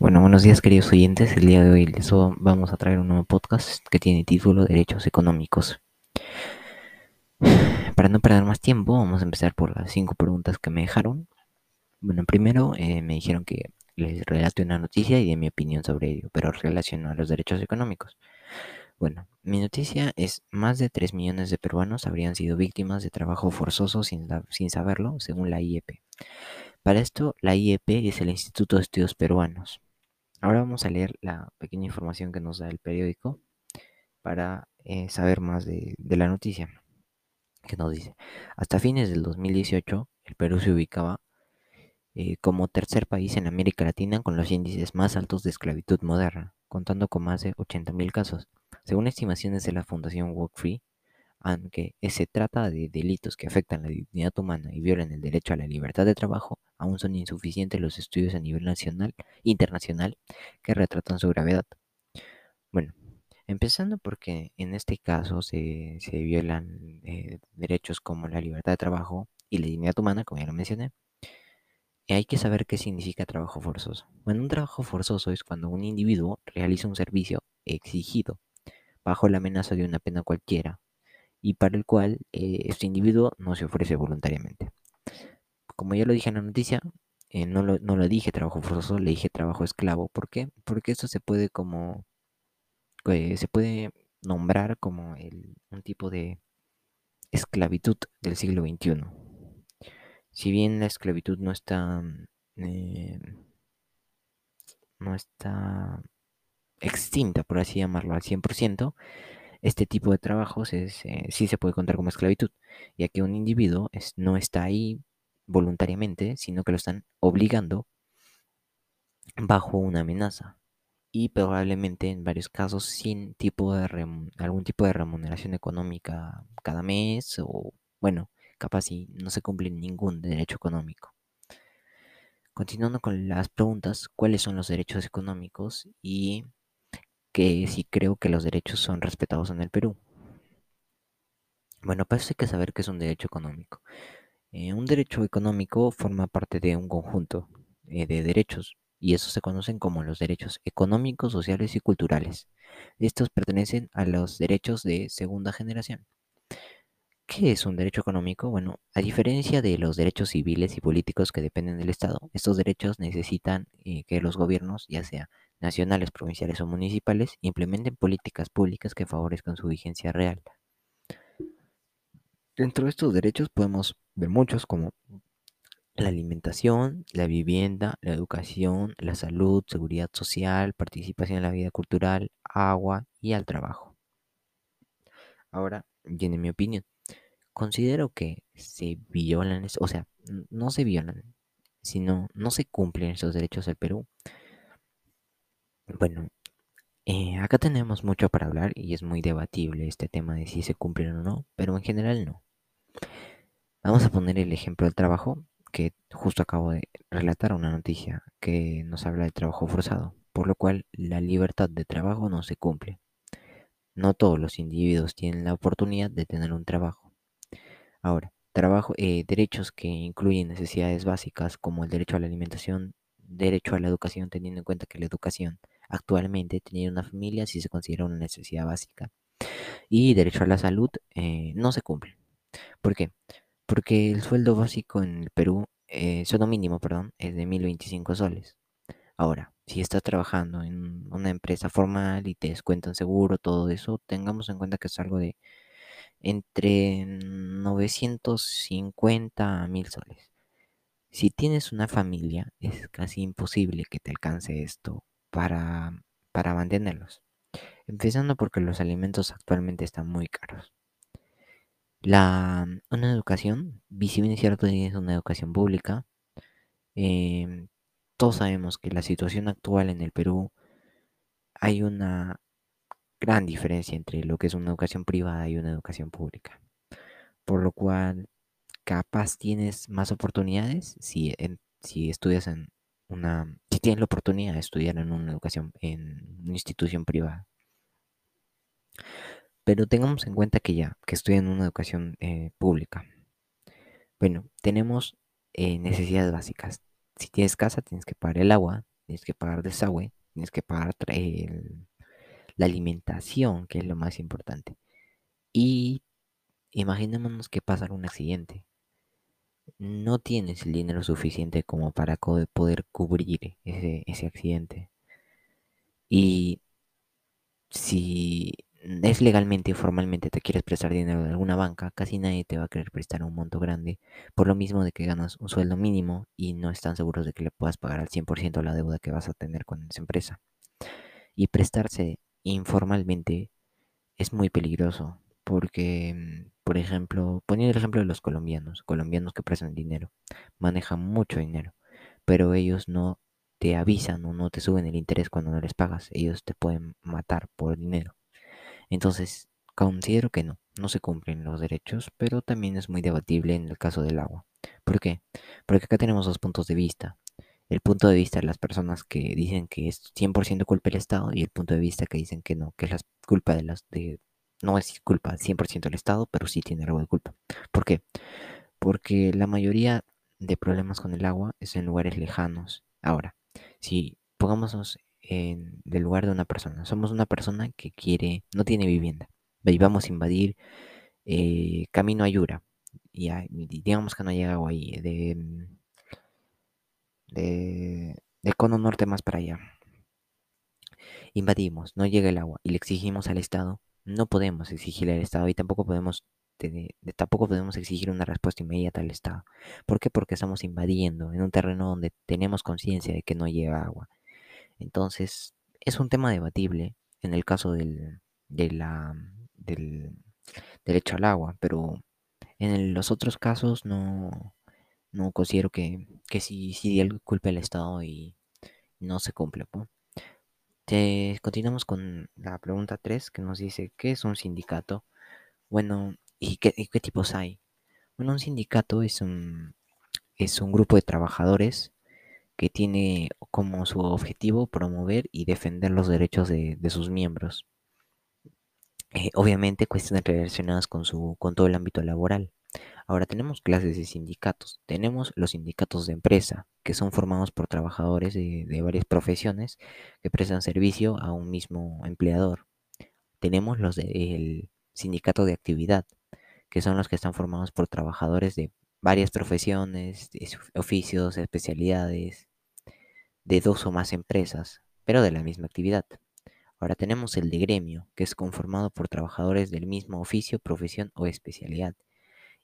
Bueno, buenos días queridos oyentes. El día de hoy les vamos a traer un nuevo podcast que tiene título Derechos Económicos. Para no perder más tiempo, vamos a empezar por las cinco preguntas que me dejaron. Bueno, primero eh, me dijeron que les relate una noticia y de mi opinión sobre ello, pero relacionado a los derechos económicos. Bueno, mi noticia es más de 3 millones de peruanos habrían sido víctimas de trabajo forzoso sin, sin saberlo, según la IEP. Para esto, la IEP es el Instituto de Estudios Peruanos. Ahora vamos a leer la pequeña información que nos da el periódico para eh, saber más de, la noticia que nos dice. Hasta fines del 2018, el Perú se ubicaba eh, como tercer país en América Latina con los índices más altos de esclavitud moderna, contando con más de 80.000 casos. Según estimaciones de la Fundación Walk Free, aunque se trata de delitos que afectan la dignidad humana y violan el derecho a la libertad de trabajo, aún son insuficientes los estudios a nivel nacional internacional que retratan su gravedad. Bueno, empezando porque en este caso se, violan eh, derechos como la libertad de trabajo y la dignidad humana, como ya lo mencioné. Hay que saber qué significa trabajo forzoso. Bueno, un trabajo forzoso es cuando un individuo realiza un servicio exigido bajo la amenaza de una pena cualquiera y para el cual eh, este individuo no se ofrece voluntariamente. Como ya lo dije en la noticia, eh, no, lo, no, lo, dije trabajo forzoso, le dije trabajo esclavo. ¿Por qué? Porque esto se puede como eh, se puede nombrar como un tipo de esclavitud del siglo XXI. Si bien la esclavitud no está no está extinta, por así llamarlo, al 100%, este tipo de trabajos es, eh, sí se puede contar como esclavitud, ya que un individuo no está ahí voluntariamente, sino que lo están obligando bajo una amenaza y probablemente en varios casos sin tipo de algún tipo de remuneración económica cada mes o bueno, capaz si no se cumple ningún derecho económico. Continuando con las preguntas, ¿cuáles son los derechos económicos y que sí creo que los derechos son respetados en el Perú. Bueno, pues hay que saber qué es un derecho económico. Eh, un derecho económico forma parte de un conjunto eh, de derechos y esos se conocen como los derechos económicos, sociales y culturales. Estos pertenecen a los derechos de segunda generación. ¿Qué es un derecho económico? Bueno, a diferencia de los derechos civiles y políticos que dependen del Estado, estos derechos necesitan eh, que los gobiernos, ya sea nacionales, provinciales o municipales, implementen políticas públicas que favorezcan su vigencia real. Dentro de estos derechos podemos ver muchos como la alimentación, la vivienda, la educación, la salud, seguridad social, participación en la vida cultural, agua y al trabajo. Ahora viene mi opinión. Considero que se violan, o sea, no se violan, sino no se cumplen esos derechos del Perú. Bueno, eh, acá tenemos mucho para hablar y es muy debatible este tema de si se cumplen o no, pero en general no. Vamos a poner el ejemplo del trabajo, que justo acabo de relatar una noticia que nos habla del trabajo forzado, por lo cual la libertad de trabajo no se cumple. No todos los individuos tienen la oportunidad de tener un trabajo. Ahora, trabajo, eh, derechos que incluyen necesidades básicas como el derecho a la alimentación, derecho a la educación, teniendo en cuenta que la educación actualmente tener una familia si se considera una necesidad básica y derecho a la salud eh, no se cumple. ¿Por qué? Porque el sueldo básico en el Perú, eh, sueldo mínimo, perdón, es de 1025 soles. Ahora, si estás trabajando en una empresa formal y te descuentan seguro, todo eso, tengamos en cuenta que es algo de entre 950 a 1000 soles. Si tienes una familia, es casi imposible que te alcance esto para, para mantenerlos. Empezando porque los alimentos actualmente están muy caros. La, una educación, si bien es cierto, es una educación pública, em, todos sabemos que la situación actual en el Perú hay una gran diferencia entre lo que es una educación privada y una educación pública. Por lo cual, capaz tienes más oportunidades si, si estudias en una, si tienes la oportunidad de estudiar en una educación, en una institución privada. Pero tengamos en cuenta que ya, que estoy en una educación eh, pública. Bueno, tenemos eh, necesidades básicas. Si tienes casa, tienes que pagar el agua, tienes que pagar desagüe, tienes que pagar la alimentación, que es lo más importante. Y imaginémonos que pasa un accidente. No tienes el dinero suficiente como para poder cubrir ese, ese accidente. Y si es legalmente o formalmente te quieres prestar dinero de alguna banca, casi nadie te va a querer prestar un monto grande, por lo mismo de que ganas un sueldo mínimo y no están seguros de que le puedas pagar al 100% la deuda que vas a tener con esa empresa. Y prestarse informalmente es muy peligroso, porque, mm, por ejemplo, poniendo el ejemplo de los colombianos, colombianos que prestan dinero, manejan mucho dinero, pero ellos no te avisan o no te suben el interés cuando no les pagas, ellos te pueden matar por dinero. Entonces, considero que no, no se cumplen los derechos, pero también es muy debatible en el caso del agua. ¿Por qué? Porque acá tenemos dos puntos de vista. El punto de vista de las personas que dicen que es 100% culpa del Estado y el punto de vista que dicen que no, que es la culpa de las de no es culpa 100% del Estado, pero sí tiene algo de culpa. ¿Por qué? Porque la mayoría de problemas con el agua es en lugares lejanos. Ahora, si pongámonos en el lugar de una persona. Somos una persona que quiere, no tiene vivienda. Y vamos a invadir eh, Camino a Yura. Y, digamos que no llega agua ahí. De, de, de cono norte más para allá. Invadimos, no llega el agua y le exigimos al Estado. No podemos exigirle al Estado y tampoco podemos tampoco podemos exigir una respuesta inmediata al Estado. ¿Por qué? Porque estamos invadiendo en un terreno donde tenemos conciencia de que no llega agua. Entonces, es un tema debatible en el caso del, de la, del derecho al agua, pero en los otros casos no, no considero que, que sí algo culpa el Estado y no se cumple. Te, continuamos con la pregunta 3 que nos dice, ¿qué es un sindicato? Bueno, ¿y qué, y qué tipos hay? Bueno, un sindicato es un, es un grupo de trabajadores que tiene como su objetivo promover y defender los derechos de, sus miembros. Eh, obviamente cuestiones relacionadas con, su, con todo el ámbito laboral. Ahora tenemos clases de sindicatos. Tenemos los sindicatos de empresa, que son formados por trabajadores de, varias profesiones que prestan servicio a un mismo empleador. Tenemos los del sindicato de actividad, que son los que están formados por trabajadores de varias profesiones, oficios, especialidades, de dos o más empresas, pero de la misma actividad. Ahora tenemos el de gremio, que es conformado por trabajadores del mismo oficio, profesión o especialidad.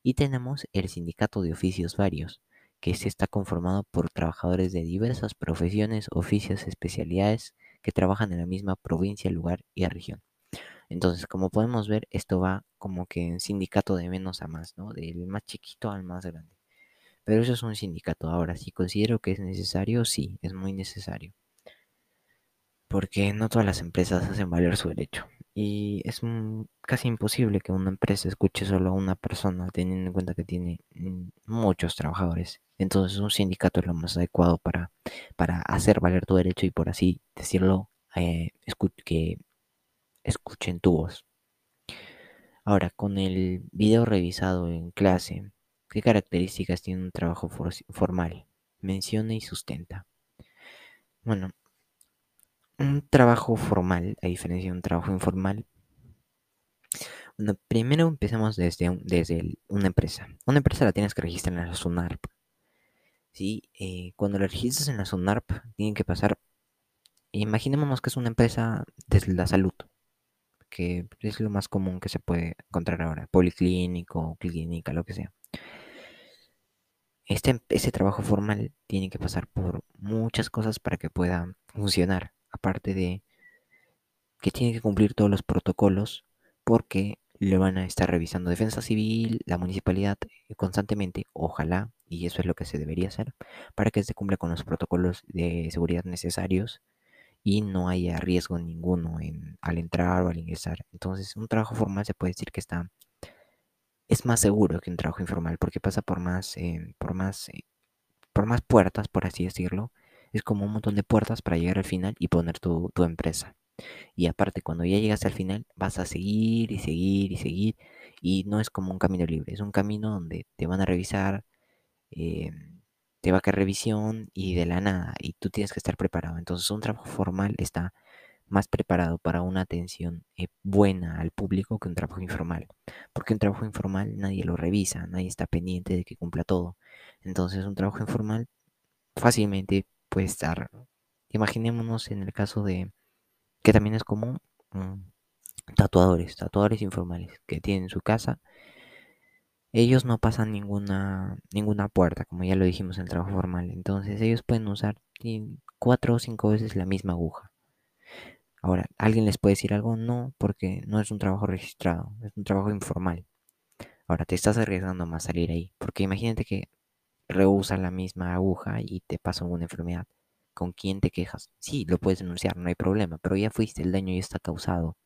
Y tenemos el sindicato de oficios varios, que este está conformado por trabajadores de diversas profesiones, oficios, especialidades que trabajan en la misma provincia, lugar y región. Entonces, como podemos ver, esto va como que en sindicato de menos a más, ¿no? Del más chiquito al más grande. Pero eso es un sindicato. Ahora, si considero que es necesario, sí, es muy necesario. Porque no todas las empresas hacen valer su derecho. Y es casi imposible que una empresa escuche solo a una persona, teniendo en cuenta que tiene mm, muchos trabajadores. Entonces un sindicato es lo más adecuado para, para hacer valer tu derecho y por así decirlo, eh, que escuchen tu voz. Ahora, con el video revisado en clase, ¿Qué características tiene un trabajo formal? Menciona y sustenta. Bueno, un trabajo formal, a diferencia de un trabajo informal, bueno, primero empezamos desde, desde una empresa. Una empresa la tienes que registrar en la SUNARP. ¿sí? Eh, cuando la registras en la SUNARP, tienen que pasar. Imaginémonos que es una empresa desde la salud, que es lo más común que se puede encontrar ahora: policlínico, clínica, lo que sea. Este, ese trabajo formal tiene que pasar por muchas cosas para que pueda funcionar. Aparte de que tiene que cumplir todos los protocolos porque le van a estar revisando defensa civil, la municipalidad eh, constantemente, ojalá, y eso es lo que se debería hacer, para que se cumpla con los protocolos de seguridad necesarios y no haya riesgo ninguno en, al entrar o al ingresar. Entonces, un trabajo formal se puede decir que está es más seguro que un trabajo informal porque pasa por más, eh, por más, eh, por más puertas, por así decirlo. Es como un montón de puertas para llegar al final y poner tu, empresa. Y aparte, cuando ya llegas al final, vas a seguir y seguir y seguir. Y no es como un camino libre, es un camino donde te van a revisar, eh, te va a caer revisión y de la nada, y tú tienes que estar preparado. Entonces un trabajo formal está más preparado para una atención eh, buena al público que un trabajo informal. Porque un trabajo informal nadie lo revisa, nadie está pendiente de que cumpla todo. Entonces un trabajo informal fácilmente puede estar, imaginémonos en el caso de, que también es común, mm, tatuadores, tatuadores informales que tienen su casa. Ellos no pasan ninguna, ninguna puerta, como ya lo dijimos en el trabajo formal. Entonces ellos pueden usar cuatro o cinco veces la misma aguja. Ahora, ¿alguien les puede decir algo? No, porque no es un trabajo registrado, es un trabajo informal. Ahora, te estás arriesgando más salir ahí, porque imagínate que rehúsa la misma aguja y te pasa una enfermedad. ¿Con quién te quejas? Sí, lo puedes denunciar, no hay problema, pero ya fuiste, el daño ya está causado.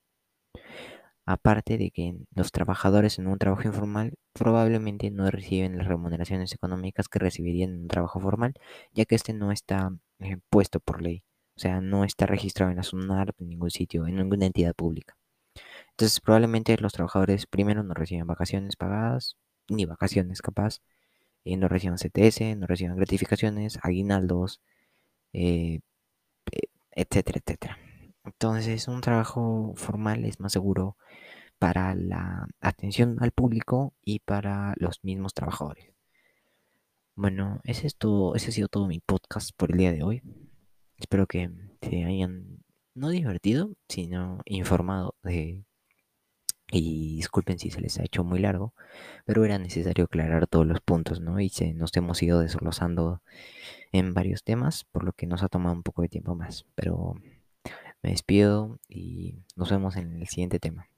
Aparte de que los trabajadores en un trabajo informal probablemente no reciben las remuneraciones económicas que recibirían en un trabajo formal, ya que este no está eh, puesto por ley. O sea, no está registrado en la SUNAR, en ningún sitio, en ninguna entidad pública. Entonces, probablemente los trabajadores primero no reciben vacaciones pagadas, ni vacaciones capaz, eh, no reciban CTS, no reciban gratificaciones, aguinaldos, eh, etcétera, etcétera. Entonces, un trabajo formal es más seguro para la atención al público y para los mismos trabajadores. Bueno, ese, es todo, ese ha sido todo mi podcast por el día de hoy. Espero que se hayan no divertido, sino informado de... Y disculpen si se les ha hecho muy largo, pero era necesario aclarar todos los puntos, ¿no? Y se, nos hemos ido deslosando en varios temas, por lo que nos ha tomado un poco de tiempo más. Pero me despido y nos vemos en el siguiente tema.